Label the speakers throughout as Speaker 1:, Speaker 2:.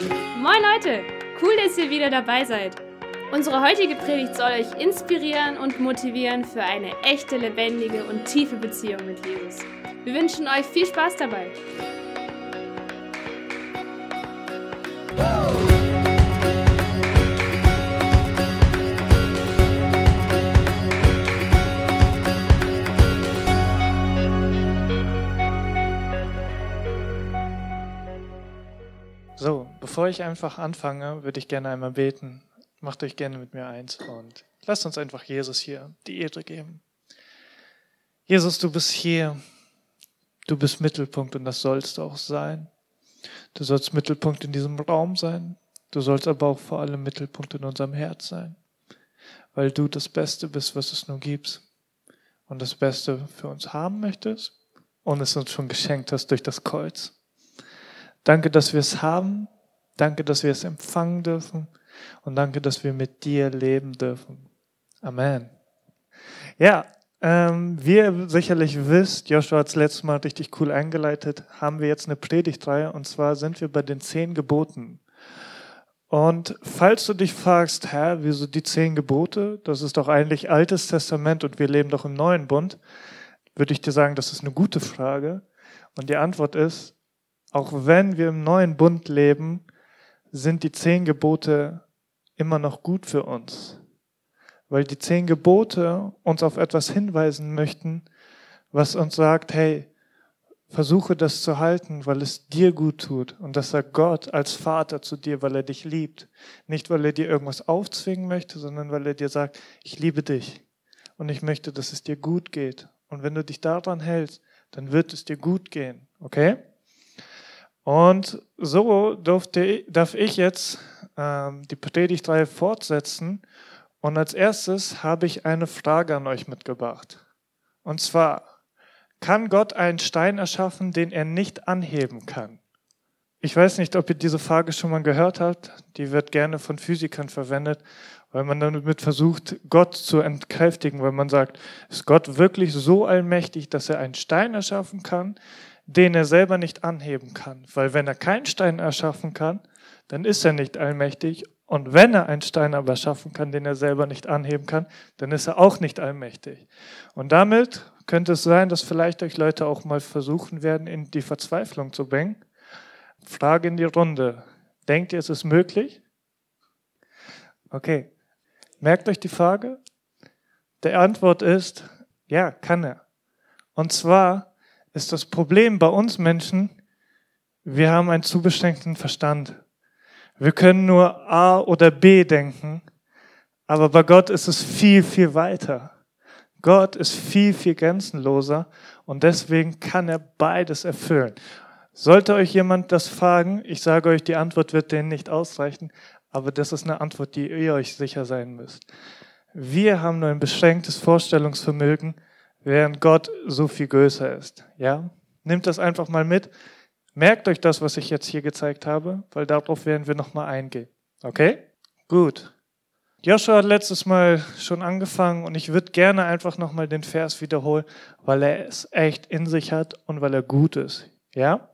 Speaker 1: Moin Leute, cool, dass ihr wieder dabei seid. Unsere heutige Predigt soll euch inspirieren und motivieren für eine echte, lebendige und tiefe Beziehung mit Jesus. Wir wünschen euch viel Spaß dabei.
Speaker 2: Bevor ich einfach anfange, würde ich gerne einmal beten. Macht euch gerne mit mir eins und lasst uns einfach Jesus hier die Ehre geben. Jesus, du bist hier. Du bist Mittelpunkt und das sollst auch sein. Du sollst Mittelpunkt in diesem Raum sein. Du sollst aber auch vor allem Mittelpunkt in unserem Herz sein. Weil du das Beste bist, was es nur gibt. Und das Beste für uns haben möchtest und es uns schon geschenkt hast durch das Kreuz. Danke, dass wir es haben. Danke, dass wir es empfangen dürfen. Und danke, dass wir mit dir leben dürfen. Amen. Ja, ähm, wie ihr sicherlich wisst, Joshua hat es letztes Mal richtig cool eingeleitet, haben wir jetzt eine Predigtreihe und zwar sind wir bei den zehn Geboten. Und falls du dich fragst, Herr, wieso die zehn Gebote? Das ist doch eigentlich Altes Testament und wir leben doch im Neuen Bund. Würde ich dir sagen, das ist eine gute Frage. Und die Antwort ist, auch wenn wir im neuen Bund leben, sind die zehn Gebote immer noch gut für uns. Weil die zehn Gebote uns auf etwas hinweisen möchten, was uns sagt, hey, versuche das zu halten, weil es dir gut tut. Und das sagt Gott als Vater zu dir, weil er dich liebt. Nicht, weil er dir irgendwas aufzwingen möchte, sondern weil er dir sagt, ich liebe dich. Und ich möchte, dass es dir gut geht. Und wenn du dich daran hältst, dann wird es dir gut gehen. Okay? Und so durfte, darf ich jetzt ähm, die Predigtreihe fortsetzen. Und als erstes habe ich eine Frage an euch mitgebracht. Und zwar, kann Gott einen Stein erschaffen, den er nicht anheben kann? Ich weiß nicht, ob ihr diese Frage schon mal gehört habt. Die wird gerne von Physikern verwendet, weil man damit versucht, Gott zu entkräftigen, weil man sagt, ist Gott wirklich so allmächtig, dass er einen Stein erschaffen kann, den er selber nicht anheben kann. Weil wenn er keinen Stein erschaffen kann, dann ist er nicht allmächtig. Und wenn er einen Stein aber schaffen kann, den er selber nicht anheben kann, dann ist er auch nicht allmächtig. Und damit könnte es sein, dass vielleicht euch Leute auch mal versuchen werden, in die Verzweiflung zu bringen. Frage in die Runde. Denkt ihr, es ist möglich? Okay. Merkt euch die Frage? Der Antwort ist, ja, kann er. Und zwar, ist das Problem bei uns Menschen, wir haben einen zu beschränkten Verstand. Wir können nur A oder B denken, aber bei Gott ist es viel, viel weiter. Gott ist viel, viel grenzenloser und deswegen kann er beides erfüllen. Sollte euch jemand das fragen, ich sage euch, die Antwort wird denen nicht ausreichen, aber das ist eine Antwort, die ihr euch sicher sein müsst. Wir haben nur ein beschränktes Vorstellungsvermögen, während Gott so viel größer ist. Ja? Nehmt das einfach mal mit. Merkt euch das, was ich jetzt hier gezeigt habe, weil darauf werden wir nochmal eingehen. Okay? Gut. Joshua hat letztes Mal schon angefangen und ich würde gerne einfach nochmal den Vers wiederholen, weil er es echt in sich hat und weil er gut ist. Ja?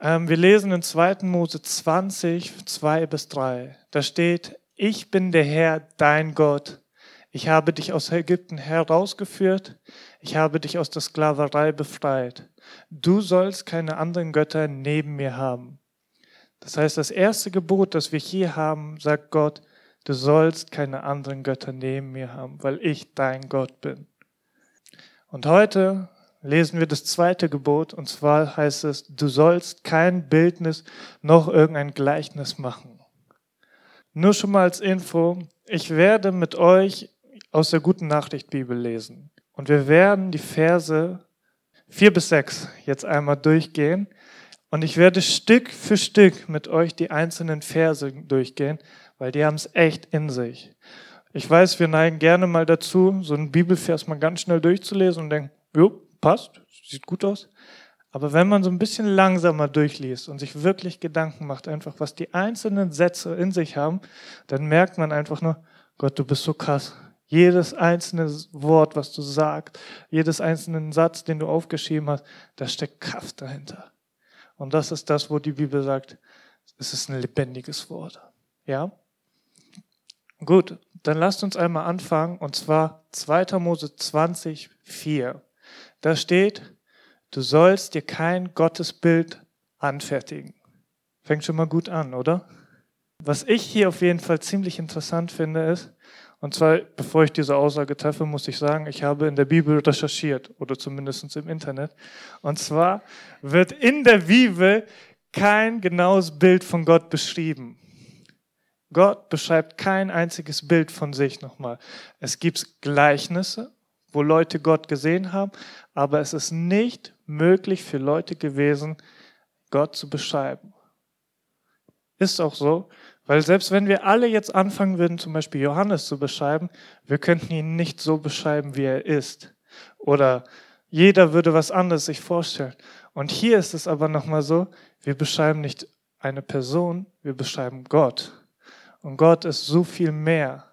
Speaker 2: Ähm, wir lesen in 2. Mose 20, 2 bis 3. Da steht, ich bin der Herr, dein Gott, ich habe dich aus Ägypten herausgeführt. Ich habe dich aus der Sklaverei befreit. Du sollst keine anderen Götter neben mir haben. Das heißt, das erste Gebot, das wir hier haben, sagt Gott, du sollst keine anderen Götter neben mir haben, weil ich dein Gott bin. Und heute lesen wir das zweite Gebot, und zwar heißt es, du sollst kein Bildnis noch irgendein Gleichnis machen. Nur schon mal als Info, ich werde mit euch aus der Guten Nachricht Bibel lesen. Und wir werden die Verse vier bis sechs jetzt einmal durchgehen. Und ich werde Stück für Stück mit euch die einzelnen Verse durchgehen, weil die haben es echt in sich. Ich weiß, wir neigen gerne mal dazu, so einen Bibelvers mal ganz schnell durchzulesen und denken, jo, passt, sieht gut aus. Aber wenn man so ein bisschen langsamer durchliest und sich wirklich Gedanken macht, einfach was die einzelnen Sätze in sich haben, dann merkt man einfach nur, Gott, du bist so krass. Jedes einzelne Wort, was du sagst, jedes einzelnen Satz, den du aufgeschrieben hast, da steckt Kraft dahinter. Und das ist das, wo die Bibel sagt, es ist ein lebendiges Wort. Ja? Gut, dann lasst uns einmal anfangen, und zwar 2. Mose 20, 4. Da steht, du sollst dir kein Gottesbild anfertigen. Fängt schon mal gut an, oder? Was ich hier auf jeden Fall ziemlich interessant finde, ist, und zwar, bevor ich diese Aussage treffe, muss ich sagen, ich habe in der Bibel recherchiert, oder zumindest im Internet. Und zwar wird in der Bibel kein genaues Bild von Gott beschrieben. Gott beschreibt kein einziges Bild von sich nochmal. Es gibt Gleichnisse, wo Leute Gott gesehen haben, aber es ist nicht möglich für Leute gewesen, Gott zu beschreiben. Ist auch so, weil selbst wenn wir alle jetzt anfangen würden, zum Beispiel Johannes zu beschreiben, wir könnten ihn nicht so beschreiben, wie er ist. Oder jeder würde was anderes sich vorstellen. Und hier ist es aber nochmal so, wir beschreiben nicht eine Person, wir beschreiben Gott. Und Gott ist so viel mehr.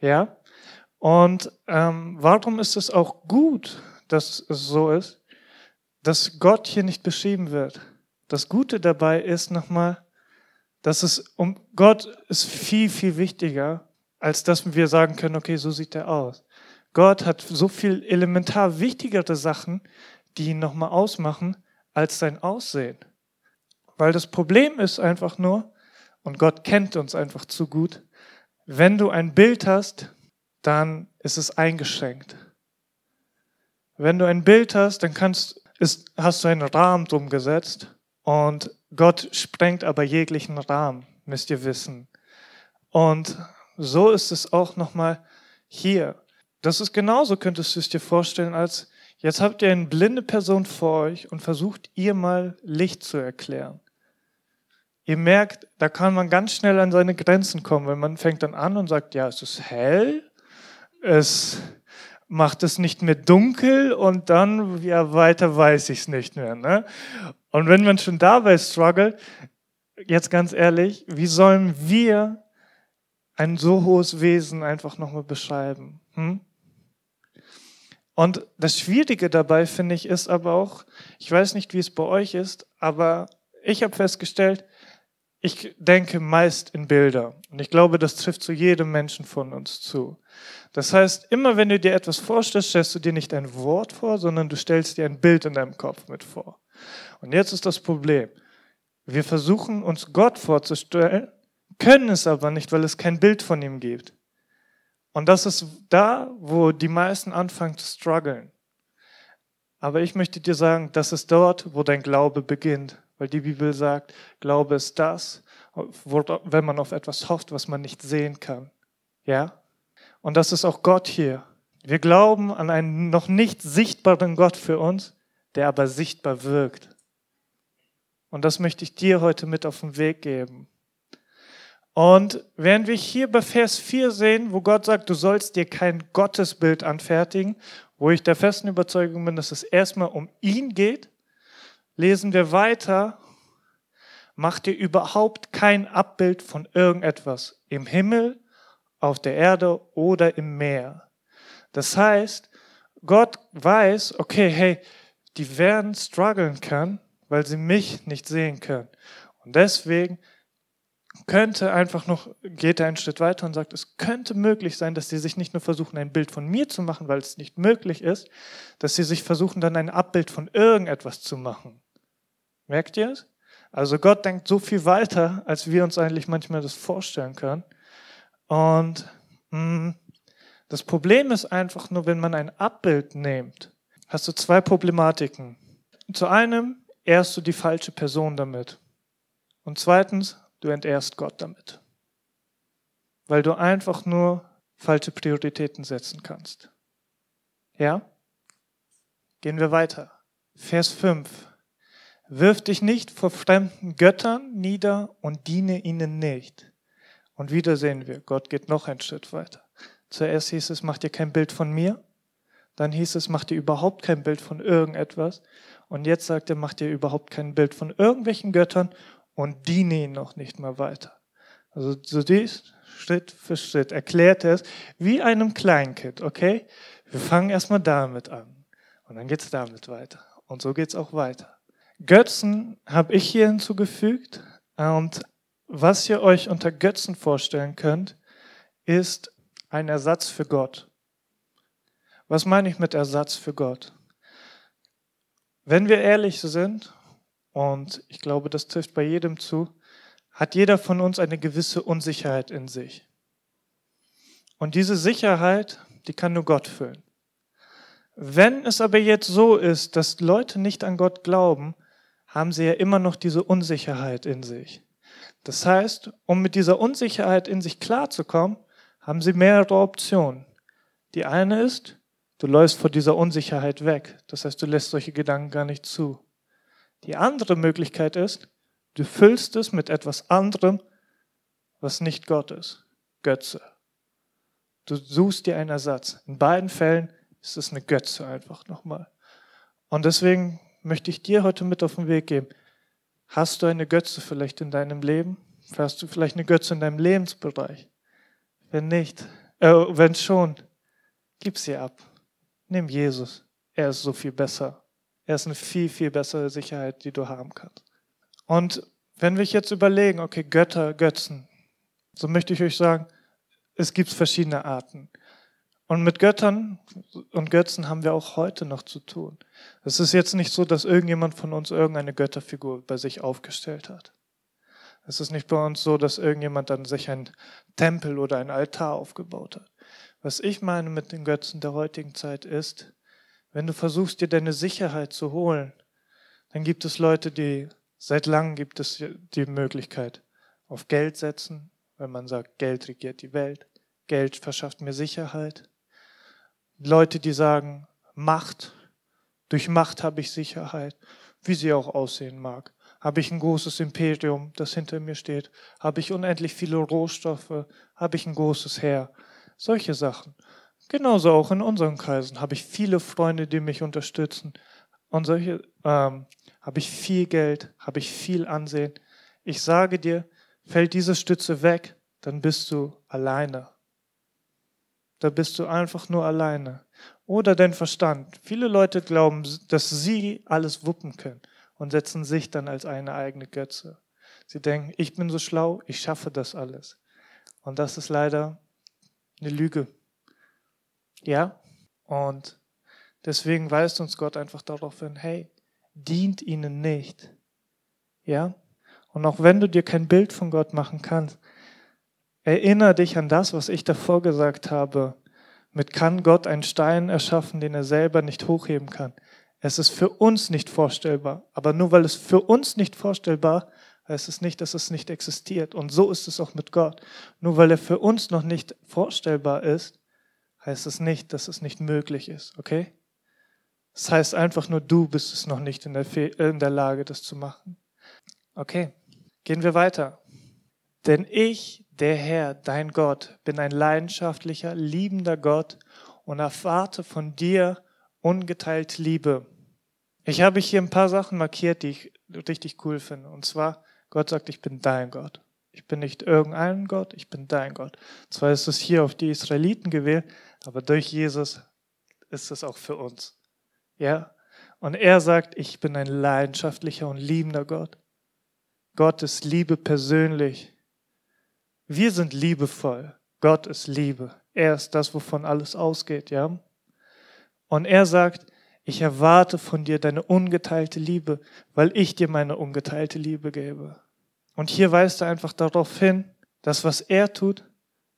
Speaker 2: Ja? Und ähm, warum ist es auch gut, dass es so ist, dass Gott hier nicht beschrieben wird? Das Gute dabei ist nochmal, dass es um Gott ist viel, viel wichtiger, als dass wir sagen können, okay, so sieht er aus. Gott hat so viel elementar wichtigere Sachen, die ihn nochmal ausmachen, als sein Aussehen. Weil das Problem ist einfach nur, und Gott kennt uns einfach zu gut, wenn du ein Bild hast, dann ist es eingeschränkt. Wenn du ein Bild hast, dann kannst, ist, hast du einen Rahmen drum gesetzt und Gott sprengt aber jeglichen Rahmen, müsst ihr wissen. Und so ist es auch nochmal hier. Das ist genauso, könntest du es dir vorstellen, als jetzt habt ihr eine blinde Person vor euch und versucht ihr mal Licht zu erklären. Ihr merkt, da kann man ganz schnell an seine Grenzen kommen, wenn man fängt dann an und sagt, ja, es ist hell, es macht es nicht mehr dunkel und dann, ja, weiter weiß ich es nicht mehr. Ne? Und wenn man schon dabei struggelt, jetzt ganz ehrlich, wie sollen wir ein so hohes Wesen einfach nochmal beschreiben? Hm? Und das Schwierige dabei, finde ich, ist aber auch, ich weiß nicht, wie es bei euch ist, aber ich habe festgestellt, ich denke meist in Bilder. Und ich glaube, das trifft zu jedem Menschen von uns zu. Das heißt, immer wenn du dir etwas vorstellst, stellst du dir nicht ein Wort vor, sondern du stellst dir ein Bild in deinem Kopf mit vor. Und jetzt ist das Problem. Wir versuchen uns Gott vorzustellen, können es aber nicht, weil es kein Bild von ihm gibt. Und das ist da, wo die meisten anfangen zu strugglen. Aber ich möchte dir sagen, das ist dort, wo dein Glaube beginnt. Weil die Bibel sagt, Glaube ist das, wenn man auf etwas hofft, was man nicht sehen kann. Ja? Und das ist auch Gott hier. Wir glauben an einen noch nicht sichtbaren Gott für uns, der aber sichtbar wirkt. Und das möchte ich dir heute mit auf den Weg geben. Und während wir hier bei Vers 4 sehen, wo Gott sagt, du sollst dir kein Gottesbild anfertigen, wo ich der festen Überzeugung bin, dass es erstmal um ihn geht, lesen wir weiter, mach dir überhaupt kein Abbild von irgendetwas im Himmel, auf der Erde oder im Meer. Das heißt, Gott weiß, okay, hey, die werden strugglen können, weil sie mich nicht sehen können. Und deswegen könnte einfach noch, geht er einen Schritt weiter und sagt, es könnte möglich sein, dass sie sich nicht nur versuchen, ein Bild von mir zu machen, weil es nicht möglich ist, dass sie sich versuchen, dann ein Abbild von irgendetwas zu machen. Merkt ihr es? Also Gott denkt so viel weiter, als wir uns eigentlich manchmal das vorstellen können. Und mh, mm, das Problem ist einfach nur, wenn man ein Abbild nimmt, hast du zwei Problematiken. Zu einem ehrst du die falsche Person damit. Und zweitens, du entehrst Gott damit. Weil du einfach nur falsche Prioritäten setzen kannst. Ja? Gehen wir weiter. Vers 5. Wirf dich nicht vor fremden Göttern nieder und diene ihnen nicht. Und wieder sehen wir, Gott geht noch einen Schritt weiter. Zuerst hieß es, mach dir kein Bild von mir. Dann hieß es, mach dir überhaupt kein Bild von irgendetwas. Und jetzt sagt er, mach dir überhaupt kein Bild von irgendwelchen Göttern und diene ihnen noch nicht mal weiter. Also so dies Schritt für Schritt erklärt er es wie einem Kleinkind, okay? Wir fangen erstmal damit an. Und dann geht's damit weiter. Und so geht's auch weiter. Götzen habe ich hier hinzugefügt, Und was ihr euch unter Götzen vorstellen könnt, ist ein Ersatz für Gott. Was meine ich mit Ersatz für Gott? Wenn wir ehrlich sind, und ich glaube, das trifft bei jedem zu, hat jeder von uns eine gewisse Unsicherheit in sich. Und diese Sicherheit, die kann nur Gott füllen. Wenn es aber jetzt so ist, dass Leute nicht an Gott glauben, haben sie ja immer noch diese Unsicherheit in sich. Das heißt, um mit dieser Unsicherheit in sich klarzukommen, haben sie mehrere Optionen. Die eine ist, du läufst vor dieser Unsicherheit weg. Das heißt, du lässt solche Gedanken gar nicht zu. Die andere Möglichkeit ist, du füllst es mit etwas anderem, was nicht Gott ist. Götze. Du suchst dir einen Ersatz. In beiden Fällen ist es eine Götze einfach nochmal. Und deswegen möchte ich dir heute mit auf den Weg geben. Hast du eine Götze vielleicht in deinem Leben? Hast du vielleicht eine Götze in deinem Lebensbereich? Wenn nicht, äh, wenn schon, gib sie ab. Nimm Jesus. Er ist so viel besser. Er ist eine viel, viel bessere Sicherheit, die du haben kannst. Und wenn wir jetzt überlegen, okay, Götter, Götzen, so möchte ich euch sagen, es gibt verschiedene Arten. Und mit Göttern und Götzen haben wir auch heute noch zu tun. Es ist jetzt nicht so, dass irgendjemand von uns irgendeine Götterfigur bei sich aufgestellt hat. Es ist nicht bei uns so, dass irgendjemand dann sich ein Tempel oder ein Altar aufgebaut hat. Was ich meine mit den Götzen der heutigen Zeit ist, wenn du versuchst, dir deine Sicherheit zu holen, dann gibt es Leute, die seit langem gibt es die Möglichkeit auf Geld setzen, wenn man sagt, Geld regiert die Welt, Geld verschafft mir Sicherheit. Leute, die sagen, Macht, durch Macht habe ich Sicherheit, wie sie auch aussehen mag. Habe ich ein großes Imperium, das hinter mir steht? Habe ich unendlich viele Rohstoffe? Habe ich ein großes Heer? Solche Sachen. Genauso auch in unseren Kreisen habe ich viele Freunde, die mich unterstützen. Und solche ähm, habe ich viel Geld, habe ich viel Ansehen. Ich sage dir, fällt diese Stütze weg, dann bist du alleine. Da bist du einfach nur alleine. Oder dein Verstand. Viele Leute glauben, dass sie alles wuppen können und setzen sich dann als eine eigene Götze. Sie denken, ich bin so schlau, ich schaffe das alles. Und das ist leider eine Lüge. Ja? Und deswegen weist uns Gott einfach darauf hin, hey, dient ihnen nicht. Ja? Und auch wenn du dir kein Bild von Gott machen kannst, erinnere dich an das, was ich davor gesagt habe. Mit kann Gott einen Stein erschaffen, den er selber nicht hochheben kann. Es ist für uns nicht vorstellbar. Aber nur weil es für uns nicht vorstellbar heißt es nicht, dass es nicht existiert. Und so ist es auch mit Gott. Nur weil er für uns noch nicht vorstellbar ist, heißt es nicht, dass es nicht möglich ist. Okay? Das heißt einfach nur, du bist es noch nicht in der, in der Lage, das zu machen. Okay, gehen wir weiter. Denn ich, der Herr, dein Gott, bin ein leidenschaftlicher, liebender Gott und erwarte von dir ungeteilt Liebe. Ich habe hier ein paar Sachen markiert, die ich richtig cool finde. Und zwar, Gott sagt, ich bin dein Gott. Ich bin nicht irgendein Gott, ich bin dein Gott. Zwar ist es hier auf die Israeliten gewählt, aber durch Jesus ist es auch für uns. Ja? Und er sagt, ich bin ein leidenschaftlicher und liebender Gott. Gott ist Liebe persönlich. Wir sind liebevoll. Gott ist Liebe. Er ist das, wovon alles ausgeht, ja? Und er sagt, ich erwarte von dir deine ungeteilte Liebe, weil ich dir meine ungeteilte Liebe gebe. Und hier weist er einfach darauf hin, dass was er tut,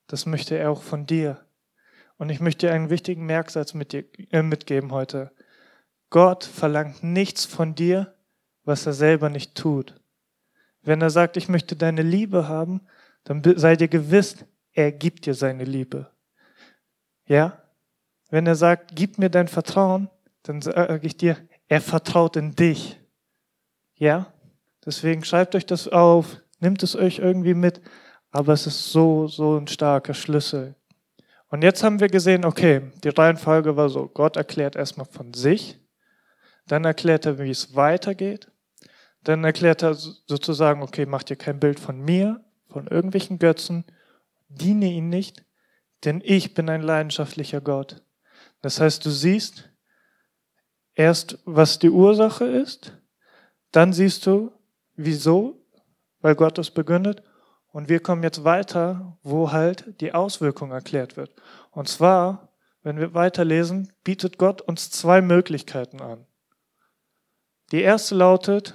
Speaker 2: das möchte er auch von dir. Und ich möchte dir einen wichtigen Merksatz mit dir, äh, mitgeben heute. Gott verlangt nichts von dir, was er selber nicht tut. Wenn er sagt, ich möchte deine Liebe haben, dann sei dir gewiss, er gibt dir seine Liebe. Ja? Wenn er sagt, gib mir dein Vertrauen, dann sage ich dir, er vertraut in dich. Ja? Deswegen schreibt euch das auf, nimmt es euch irgendwie mit, aber es ist so, so ein starker Schlüssel. Und jetzt haben wir gesehen, okay, die Reihenfolge war so, Gott erklärt erstmal von sich, dann erklärt er, wie es weitergeht, dann erklärt er sozusagen, okay, mach dir kein Bild von mir, von irgendwelchen Götzen, diene ihn nicht, denn ich bin ein leidenschaftlicher Gott. Das heißt, du siehst erst, was die Ursache ist, dann siehst du, wieso weil Gott es begründet. Und wir kommen jetzt weiter, wo halt die Auswirkung erklärt wird. Und zwar, wenn wir weiterlesen, bietet Gott uns zwei Möglichkeiten an. Die erste lautet,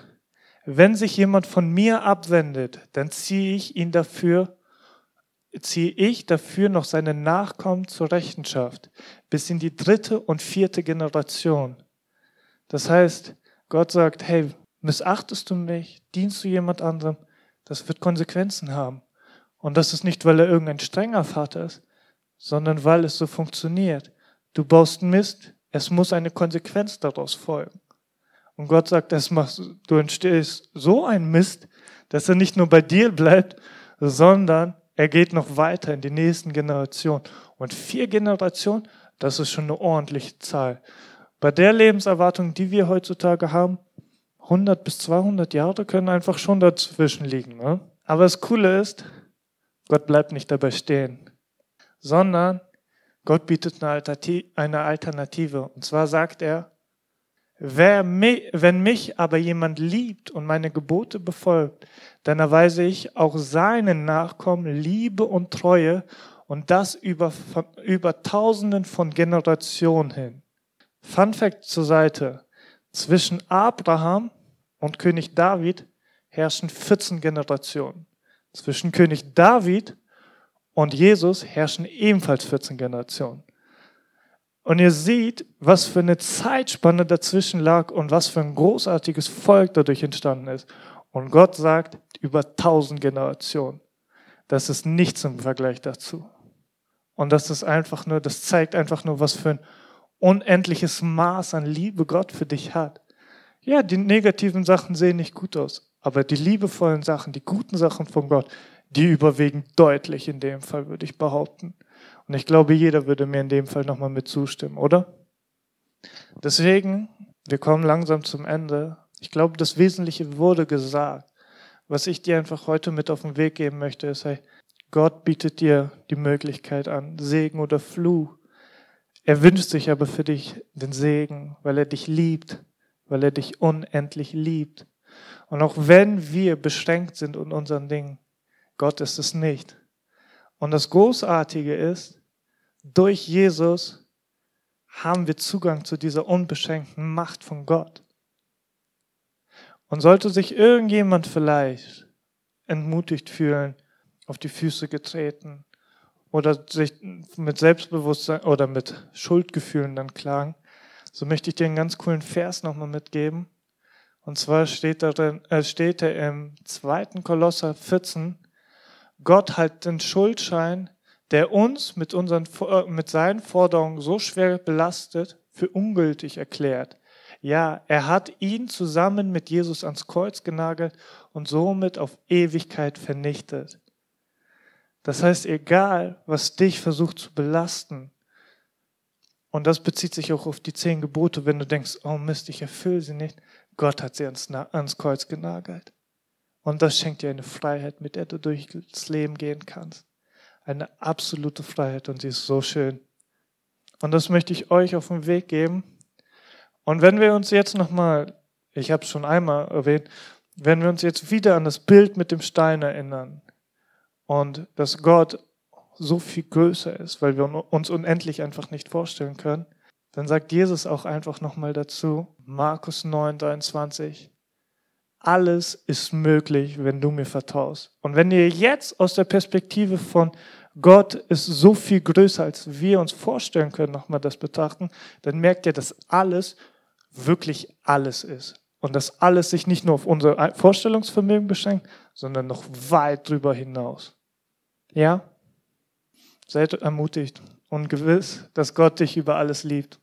Speaker 2: wenn sich jemand von mir abwendet, dann ziehe ich ihn dafür, ziehe ich dafür noch seine Nachkommen zur Rechenschaft, bis in die dritte und vierte Generation. Das heißt, Gott sagt, hey, missachtest du mich, dienst du jemand anderem, das wird Konsequenzen haben. Und das ist nicht, weil er irgendein strenger Vater ist, sondern weil es so funktioniert. Du baust Mist, es muss eine Konsequenz daraus folgen. Und Gott sagt, das machst, du entstehst so ein Mist, dass er nicht nur bei dir bleibt, sondern er geht noch weiter in die nächsten Generationen. Und vier Generationen, das ist schon eine ordentliche Zahl. Bei der Lebenserwartung, die wir heutzutage haben, 100 bis 200 Jahre können einfach schon dazwischen liegen. Ne? Aber das Coole ist, Gott bleibt nicht dabei stehen, sondern Gott bietet eine Alternative. Und zwar sagt er, wenn mich aber jemand liebt und meine Gebote befolgt, dann erweise ich auch seinen Nachkommen Liebe und Treue und das über, über Tausenden von Generationen hin. Fun Fact zur Seite. Zwischen Abraham und König David herrschen 14 Generationen. Zwischen König David und Jesus herrschen ebenfalls 14 Generationen. Und ihr seht, was für eine Zeitspanne dazwischen lag und was für ein großartiges Volk dadurch entstanden ist. Und Gott sagt, über tausend Generationen. Das ist nichts im Vergleich dazu. Und das ist einfach nur, das zeigt einfach nur, was für ein unendliches Maß an Liebe Gott für dich hat. Ja, die negativen Sachen sehen nicht gut aus, aber die liebevollen Sachen, die guten Sachen von Gott, die überwiegen deutlich in dem Fall, würde ich behaupten. Und ich glaube, jeder würde mir in dem Fall nochmal mit zustimmen, oder? Deswegen, wir kommen langsam zum Ende. Ich glaube, das Wesentliche wurde gesagt. Was ich dir einfach heute mit auf den Weg geben möchte, ist, hey, Gott bietet dir die Möglichkeit an, Segen oder Fluch. Er wünscht sich aber für dich den Segen, weil er dich liebt, weil er dich unendlich liebt. Und auch wenn wir beschränkt sind in unseren Dingen, Gott ist es nicht. Und das Großartige ist, durch Jesus haben wir Zugang zu dieser unbeschränkten Macht von Gott. Und sollte sich irgendjemand vielleicht entmutigt fühlen, auf die Füße getreten oder sich mit Selbstbewusstsein oder mit Schuldgefühlen dann klagen, so möchte ich dir einen ganz coolen Vers nochmal mitgeben. Und zwar steht, darin, äh, steht er im 2. Kolosser 14, Gott hat den Schuldschein der uns mit, unseren, äh, mit seinen Forderungen so schwer belastet, für ungültig erklärt. Ja, er hat ihn zusammen mit Jesus ans Kreuz genagelt und somit auf Ewigkeit vernichtet. Das heißt, egal, was dich versucht zu belasten, und das bezieht sich auch auf die zehn Gebote, wenn du denkst, oh Mist, ich erfülle sie nicht, Gott hat sie ans, ans Kreuz genagelt. Und das schenkt dir eine Freiheit, mit der du durchs Leben gehen kannst eine absolute Freiheit und sie ist so schön. Und das möchte ich euch auf den Weg geben. Und wenn wir uns jetzt nochmal, ich habe es schon einmal erwähnt, wenn wir uns jetzt wieder an das Bild mit dem Stein erinnern und dass Gott so viel größer ist, weil wir uns unendlich einfach nicht vorstellen können, dann sagt Jesus auch einfach nochmal dazu, Markus 9, 23, alles ist möglich, wenn du mir vertraust. Und wenn ihr jetzt aus der Perspektive von Gott ist so viel größer, als wir uns vorstellen können, nochmal das betrachten, dann merkt ihr, dass alles wirklich alles ist. Und dass alles sich nicht nur auf unser Vorstellungsvermögen beschränkt, sondern noch weit drüber hinaus. Ja? Seid ermutigt und gewiss, dass Gott dich über alles liebt.